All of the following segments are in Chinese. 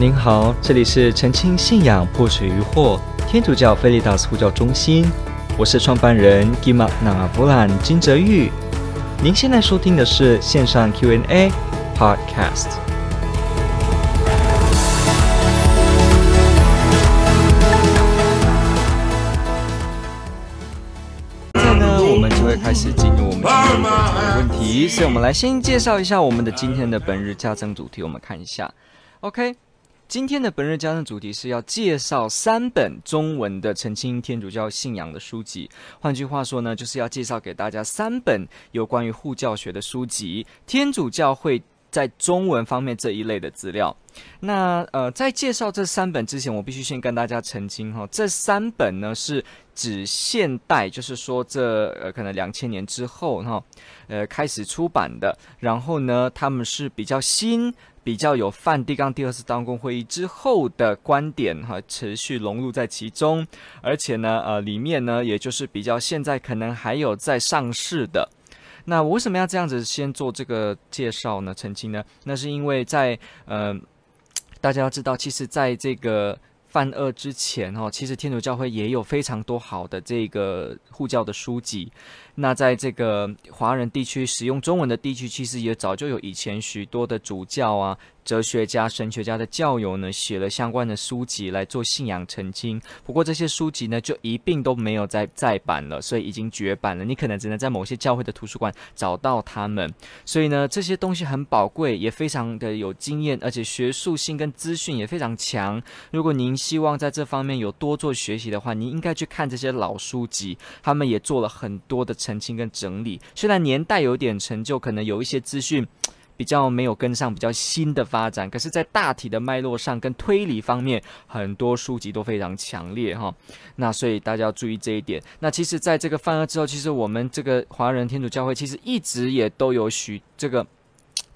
您好，这里是澄清信仰破除疑惑天主教菲利达斯呼叫中心，我是创办人吉玛纳布兰金泽玉。您现在收听的是线上 Q&A podcast。现在呢，我们就会开始进入我们今天的问题，所以我们来先介绍一下我们的今天的本日加增主题，我们看一下，OK。今天的本日加增主题是要介绍三本中文的澄清天主教信仰的书籍。换句话说呢，就是要介绍给大家三本有关于护教学的书籍，天主教会在中文方面这一类的资料。那呃，在介绍这三本之前，我必须先跟大家澄清哈，这三本呢是指现代，就是说这呃可能两千年之后哈，呃开始出版的。然后呢，他们是比较新。比较有梵蒂冈第二次当公会议之后的观点哈，持续融入在其中，而且呢，呃，里面呢，也就是比较现在可能还有在上市的。那我为什么要这样子先做这个介绍呢？澄清呢？那是因为在呃，大家要知道，其实在这个。犯二之前哦，其实天主教会也有非常多好的这个护教的书籍。那在这个华人地区使用中文的地区，其实也早就有以前许多的主教啊。哲学家、神学家的教友呢，写了相关的书籍来做信仰澄清。不过这些书籍呢，就一并都没有再再版了，所以已经绝版了。你可能只能在某些教会的图书馆找到他们。所以呢，这些东西很宝贵，也非常的有经验，而且学术性跟资讯也非常强。如果您希望在这方面有多做学习的话，您应该去看这些老书籍，他们也做了很多的澄清跟整理。虽然年代有点陈旧，可能有一些资讯。比较没有跟上比较新的发展，可是，在大体的脉络上跟推理方面，很多书籍都非常强烈哈。那所以大家要注意这一点。那其实，在这个犯二之后，其实我们这个华人天主教会其实一直也都有许这个。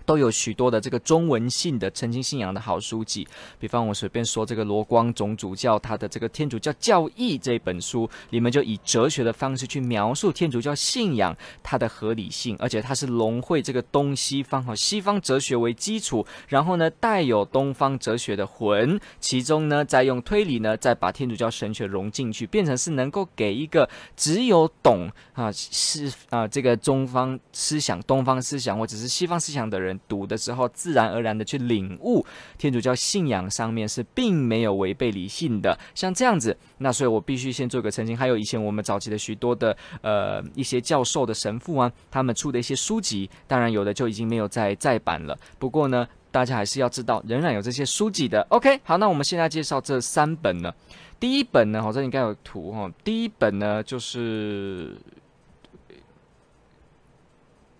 都有许多的这个中文性的澄清信仰的好书籍，比方我随便说这个罗光总主教他的这个《天主教教义》这本书，里面就以哲学的方式去描述天主教信仰它的合理性，而且它是融汇这个东西方和西方哲学为基础，然后呢带有东方哲学的魂，其中呢再用推理呢再把天主教神学融进去，变成是能够给一个只有懂啊是啊这个中方思想、东方思想或者是西方思想的人。读的时候，自然而然的去领悟天主教信仰上面是并没有违背理性的，像这样子。那所以我必须先做个澄清。还有以前我们早期的许多的呃一些教授的神父啊，他们出的一些书籍，当然有的就已经没有再再版了。不过呢，大家还是要知道，仍然有这些书籍的。OK，好，那我们现在介绍这三本呢。第一本呢，好像应该有图哈。第一本呢就是。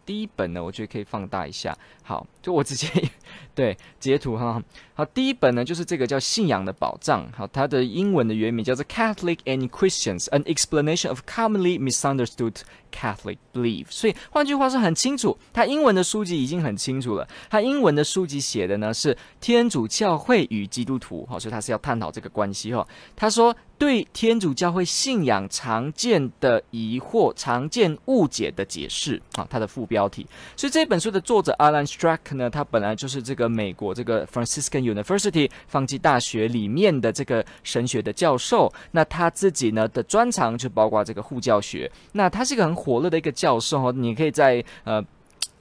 第一本呢，我觉得可以放大一下。好，就我直接 对截图哈。好，第一本呢就是这个叫《信仰的宝藏》。好，它的英文的原名叫做《Catholic and Christians: An Explanation of Commonly Misunderstood Catholic Belief》。所以换句话说，很清楚，它英文的书籍已经很清楚了。它英文的书籍写的呢是天主教会与基督徒。好，所以他是要探讨这个关系哈。他说。对天主教会信仰常见的疑惑、常见误解的解释啊，它的副标题。所以这本书的作者阿兰 Strack 呢，他本来就是这个美国这个 Franciscan University 放弃大学里面的这个神学的教授。那他自己呢的专长就包括这个护教学。那他是一个很火热的一个教授哦，你可以在呃。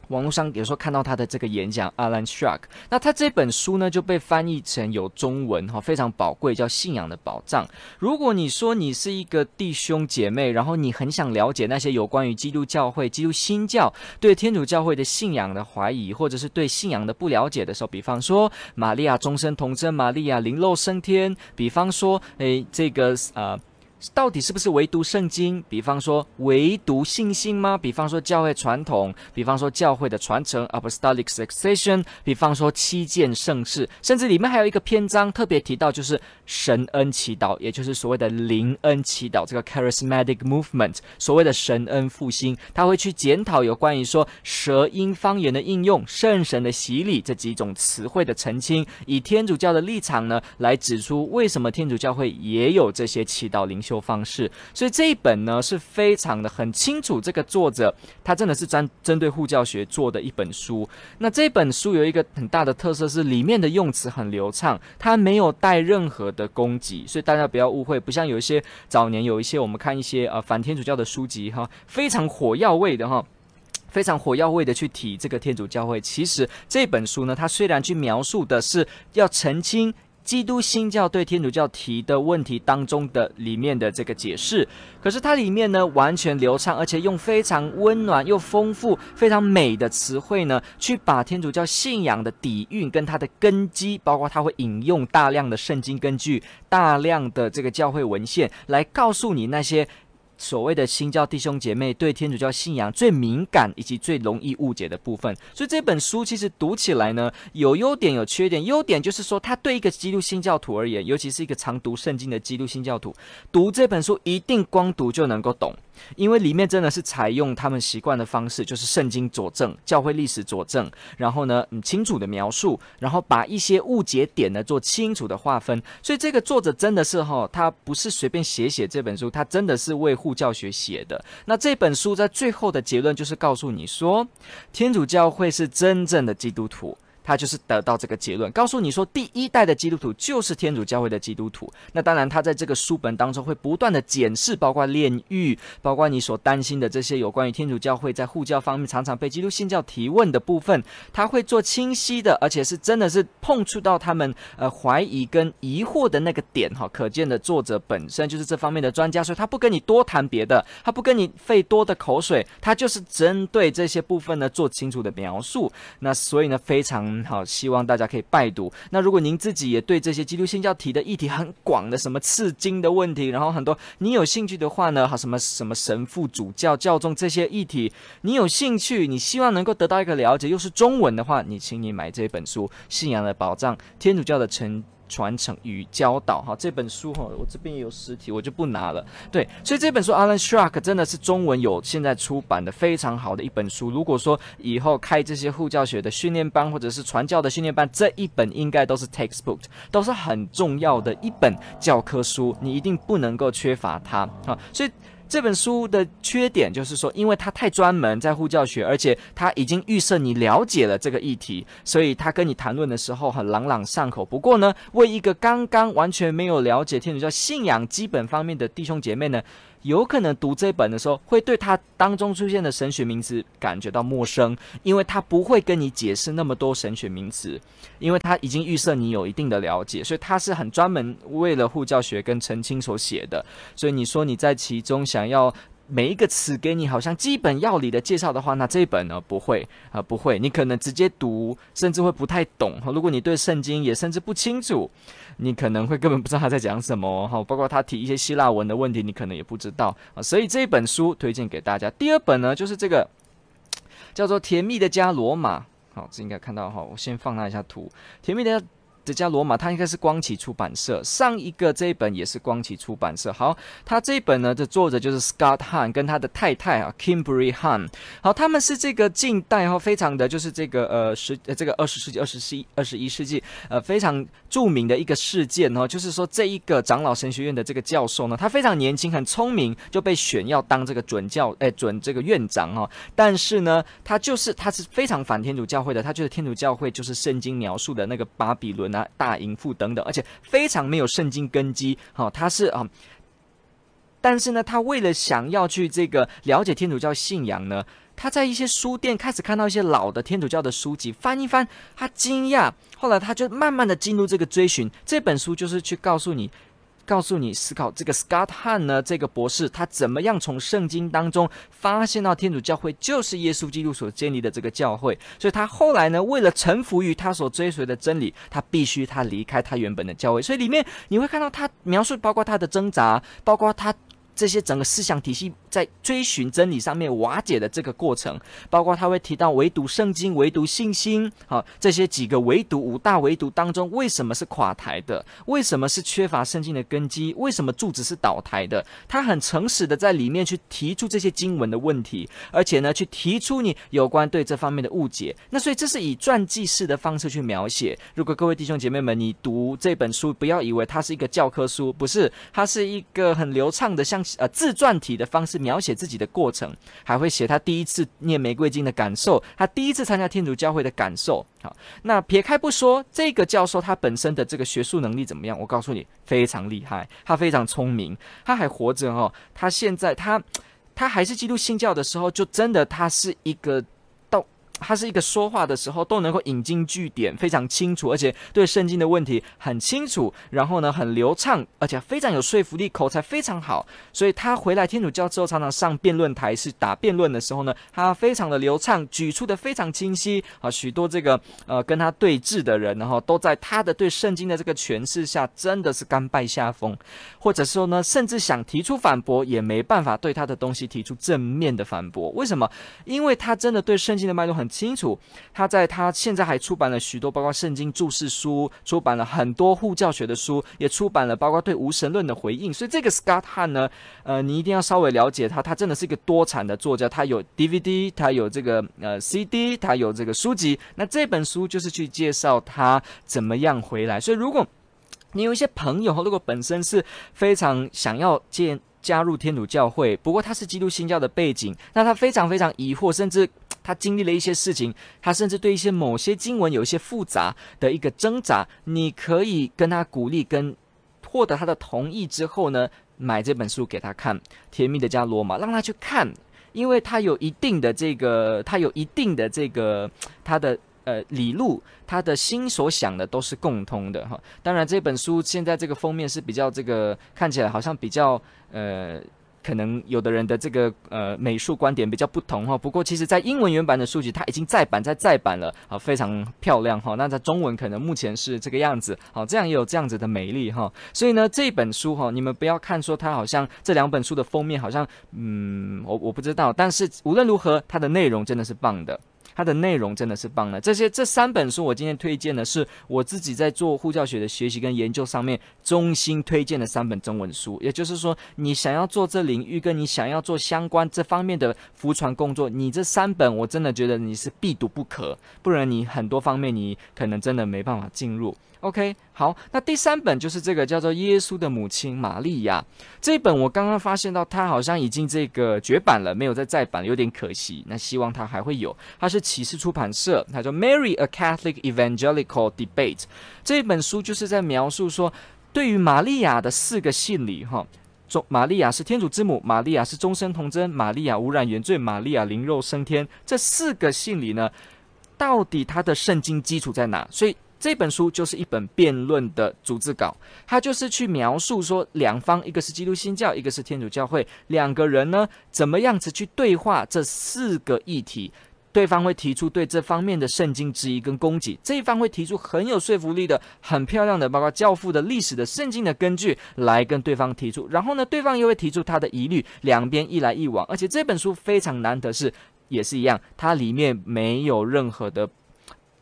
网络上有时候看到他的这个演讲，Alan Shark 那他这本书呢就被翻译成有中文哈，非常宝贵，叫《信仰的宝藏》。如果你说你是一个弟兄姐妹，然后你很想了解那些有关于基督教会、基督新教对天主教会的信仰的怀疑，或者是对信仰的不了解的时候，比方说玛利亚终身童贞，玛利亚灵肉升天，比方说诶这个呃。到底是不是唯独圣经？比方说唯独信心吗？比方说教会传统？比方说教会的传承 （apostolic succession）？比方说七件圣事？甚至里面还有一个篇章特别提到，就是神恩祈祷，也就是所谓的灵恩祈祷。这个 charismatic movement，所谓的神恩复兴，他会去检讨有关于说舌音方言的应用、圣神的洗礼这几种词汇的澄清，以天主教的立场呢来指出为什么天主教会也有这些祈祷灵修。求方式。所以这一本呢是非常的很清楚，这个作者他真的是针针对护教学做的一本书。那这本书有一个很大的特色是里面的用词很流畅，它没有带任何的攻击，所以大家不要误会，不像有一些早年有一些我们看一些呃反天主教的书籍哈，非常火药味的哈。非常火药味的去提这个天主教会，其实这本书呢，它虽然去描述的是要澄清基督新教对天主教提的问题当中的里面的这个解释，可是它里面呢完全流畅，而且用非常温暖又丰富、非常美的词汇呢，去把天主教信仰的底蕴跟它的根基，包括它会引用大量的圣经根据、大量的这个教会文献，来告诉你那些。所谓的新教弟兄姐妹对天主教信仰最敏感以及最容易误解的部分，所以这本书其实读起来呢，有优点有缺点。优点就是说，它对一个基督新教徒而言，尤其是一个常读圣经的基督新教徒，读这本书一定光读就能够懂。因为里面真的是采用他们习惯的方式，就是圣经佐证、教会历史佐证，然后呢，嗯，清楚的描述，然后把一些误解点呢做清楚的划分。所以这个作者真的是哈，他不是随便写写这本书，他真的是为护教学写的。那这本书在最后的结论就是告诉你说，天主教会是真正的基督徒。他就是得到这个结论，告诉你说，第一代的基督徒就是天主教会的基督徒。那当然，他在这个书本当中会不断的检视，包括炼狱，包括你所担心的这些有关于天主教会在护教方面常常被基督信教提问的部分，他会做清晰的，而且是真的是碰触到他们呃怀疑跟疑惑的那个点哈。可见的作者本身就是这方面的专家，所以他不跟你多谈别的，他不跟你费多的口水，他就是针对这些部分呢做清楚的描述。那所以呢，非常。好，希望大家可以拜读。那如果您自己也对这些基督新教提的议题很广的，什么刺经的问题，然后很多你有兴趣的话呢，好，什么什么神父、主教、教宗这些议题，你有兴趣，你希望能够得到一个了解，又是中文的话，你请你买这本书《信仰的保障：天主教的成》。传承与教导，哈，这本书哈，我这边也有实体，我就不拿了。对，所以这本书 Alan Schrock 真的是中文有现在出版的非常好的一本书。如果说以后开这些护教学的训练班或者是传教的训练班，这一本应该都是 textbook，都是很重要的一本教科书，你一定不能够缺乏它啊。所以。这本书的缺点就是说，因为它太专门在护教学，而且他已经预设你了解了这个议题，所以他跟你谈论的时候很朗朗上口。不过呢，为一个刚刚完全没有了解天主教信仰基本方面的弟兄姐妹呢，有可能读这本的时候，会对他当中出现的神学名词感觉到陌生，因为他不会跟你解释那么多神学名词，因为他已经预设你有一定的了解，所以他是很专门为了护教学跟澄清所写的。所以你说你在其中想要每一个词给你好像基本要理的介绍的话，那这一本呢不会啊，不会，你可能直接读，甚至会不太懂。如果你对圣经也甚至不清楚。你可能会根本不知道他在讲什么哈，包括他提一些希腊文的问题，你可能也不知道啊。所以这一本书推荐给大家。第二本呢，就是这个叫做《甜蜜的加罗马》，好，这应该看到哈。我先放大一下图，《甜蜜的》。这家罗马，它应该是光启出版社。上一个这一本也是光启出版社。好，他这一本呢的作者就是 Scott Hahn 跟他的太太啊 Kimberly Hahn。好，他们是这个近代哈，非常的就是这个呃十呃这个二十世纪二十世二十一世纪呃非常著名的一个事件哦，就是说这一个长老神学院的这个教授呢，他非常年轻很聪明，就被选要当这个准教哎准这个院长哈。但是呢，他就是他是非常反天主教会的，他觉得天主教会就是圣经描述的那个巴比伦。那大淫妇等等，而且非常没有圣经根基。好、哦，他是啊，但是呢，他为了想要去这个了解天主教信仰呢，他在一些书店开始看到一些老的天主教的书籍，翻一翻，他惊讶。后来他就慢慢的进入这个追寻。这本书就是去告诉你。告诉你思考这个 Scott 汉呢，这个博士他怎么样从圣经当中发现到天主教会就是耶稣基督所建立的这个教会，所以他后来呢，为了臣服于他所追随的真理，他必须他离开他原本的教会。所以里面你会看到他描述，包括他的挣扎，包括他这些整个思想体系在追寻真理上面瓦解的这个过程，包括他会提到唯独圣经、唯独信心，好，这些几个唯独五大唯独当中，为什么是垮台的？为什么是缺乏圣经的根基？为什么柱子是倒台的？他很诚实的在里面去提出这些经文的问题，而且呢，去提出你有关对这方面的误解。那所以这是以传记式的方式去描写。如果各位弟兄姐妹们，你读这本书，不要以为它是一个教科书，不是，它是一个很流畅的像。呃，自传体的方式描写自己的过程，还会写他第一次念玫瑰经的感受，他第一次参加天主教会的感受。好，那撇开不说，这个教授他本身的这个学术能力怎么样？我告诉你，非常厉害，他非常聪明，他还活着哦。他现在他他还是基督新教的时候，就真的他是一个。他是一个说话的时候都能够引经据典，非常清楚，而且对圣经的问题很清楚，然后呢很流畅，而且非常有说服力，口才非常好。所以他回来天主教之后，常常上辩论台是打辩论的时候呢，他非常的流畅，举出的非常清晰啊。许多这个呃跟他对峙的人，然后都在他的对圣经的这个诠释下，真的是甘拜下风，或者说呢，甚至想提出反驳，也没办法对他的东西提出正面的反驳。为什么？因为他真的对圣经的脉络很。清楚，他在他现在还出版了许多，包括圣经注释书，出版了很多护教学的书，也出版了包括对无神论的回应。所以这个 Scott 汉呢，呃，你一定要稍微了解他，他真的是一个多产的作家，他有 DVD，他有这个呃 CD，他有这个书籍。那这本书就是去介绍他怎么样回来。所以如果你有一些朋友，如果本身是非常想要见加入天主教会，不过他是基督新教的背景，那他非常非常疑惑，甚至。他经历了一些事情，他甚至对一些某些经文有一些复杂的一个挣扎。你可以跟他鼓励，跟获得他的同意之后呢，买这本书给他看，《甜蜜的加罗马》，让他去看，因为他有一定的这个，他有一定的这个他的呃理路，他的心所想的都是共通的哈。当然，这本书现在这个封面是比较这个看起来好像比较呃。可能有的人的这个呃美术观点比较不同哈，不过其实在英文原版的书籍它已经再版再再版了啊，非常漂亮哈。那在中文可能目前是这个样子，好，这样也有这样子的美丽哈。所以呢，这本书哈，你们不要看说它好像这两本书的封面好像，嗯，我我不知道，但是无论如何，它的内容真的是棒的。它的内容真的是棒的，这些这三本书我今天推荐的是我自己在做护教学的学习跟研究上面衷心推荐的三本中文书。也就是说，你想要做这领域，跟你想要做相关这方面的福传工作，你这三本我真的觉得你是必读不可，不然你很多方面你可能真的没办法进入。OK，好，那第三本就是这个叫做《耶稣的母亲玛利亚》这一本，我刚刚发现到它好像已经这个绝版了，没有再再版，有点可惜。那希望它还会有。它是启示出版社，它叫《Mary: A Catholic Evangelical Debate》这本书就是在描述说，对于玛利亚的四个信里，哈，中玛利亚是天主之母，玛利亚是终身童贞，玛利亚无染原罪，玛利亚灵肉升天，这四个信里呢，到底它的圣经基础在哪？所以。这本书就是一本辩论的逐字稿，它就是去描述说两方，一个是基督新教，一个是天主教会，两个人呢怎么样子去对话这四个议题，对方会提出对这方面的圣经质疑跟攻击，这一方会提出很有说服力的、很漂亮的，包括教父的历史的圣经的根据来跟对方提出，然后呢，对方又会提出他的疑虑，两边一来一往，而且这本书非常难得是也是一样，它里面没有任何的。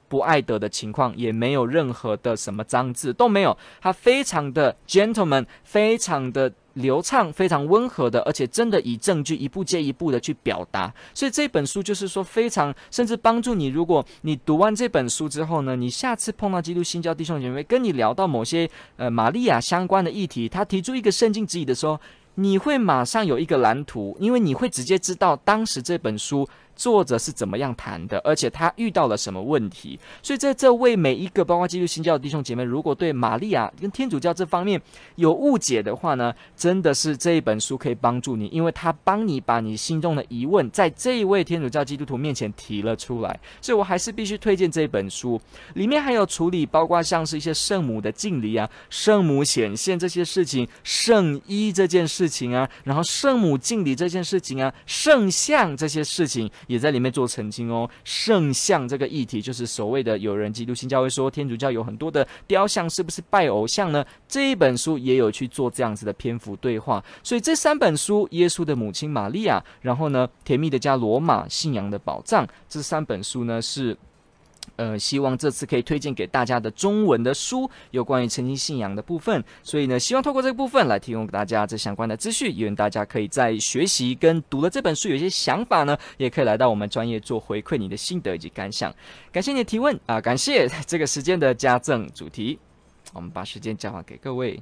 不爱德的情况也没有任何的什么脏字都没有，他非常的 gentleman，非常的流畅，非常温和的，而且真的以证据一步接一步的去表达。所以这本书就是说非常，甚至帮助你。如果你读完这本书之后呢，你下次碰到基督新教弟兄姐妹跟你聊到某些呃玛利亚相关的议题，他提出一个圣经质疑的时候，你会马上有一个蓝图，因为你会直接知道当时这本书。作者是怎么样谈的，而且他遇到了什么问题？所以在这为每一个包括基督新教弟兄姐妹，如果对玛利亚跟天主教这方面有误解的话呢，真的是这一本书可以帮助你，因为他帮你把你心中的疑问在这一位天主教基督徒面前提了出来。所以我还是必须推荐这一本书，里面还有处理包括像是一些圣母的敬礼啊、圣母显现这些事情、圣衣这件事情啊，然后圣母敬礼这件事情啊、圣像这些事情。也在里面做澄清哦。圣像这个议题，就是所谓的有人基督新教会说天主教有很多的雕像，是不是拜偶像呢？这一本书也有去做这样子的篇幅对话。所以这三本书，耶稣的母亲玛利亚，然后呢，甜蜜的家罗马，信仰的宝藏，这三本书呢是。呃，希望这次可以推荐给大家的中文的书，有关于澄清信仰的部分。所以呢，希望透过这个部分来提供给大家这相关的资讯，愿大家可以在学习跟读了这本书有些想法呢，也可以来到我们专业做回馈你的心得以及感想。感谢你的提问啊，感谢 这个时间的加赠主题，我们把时间交还给各位。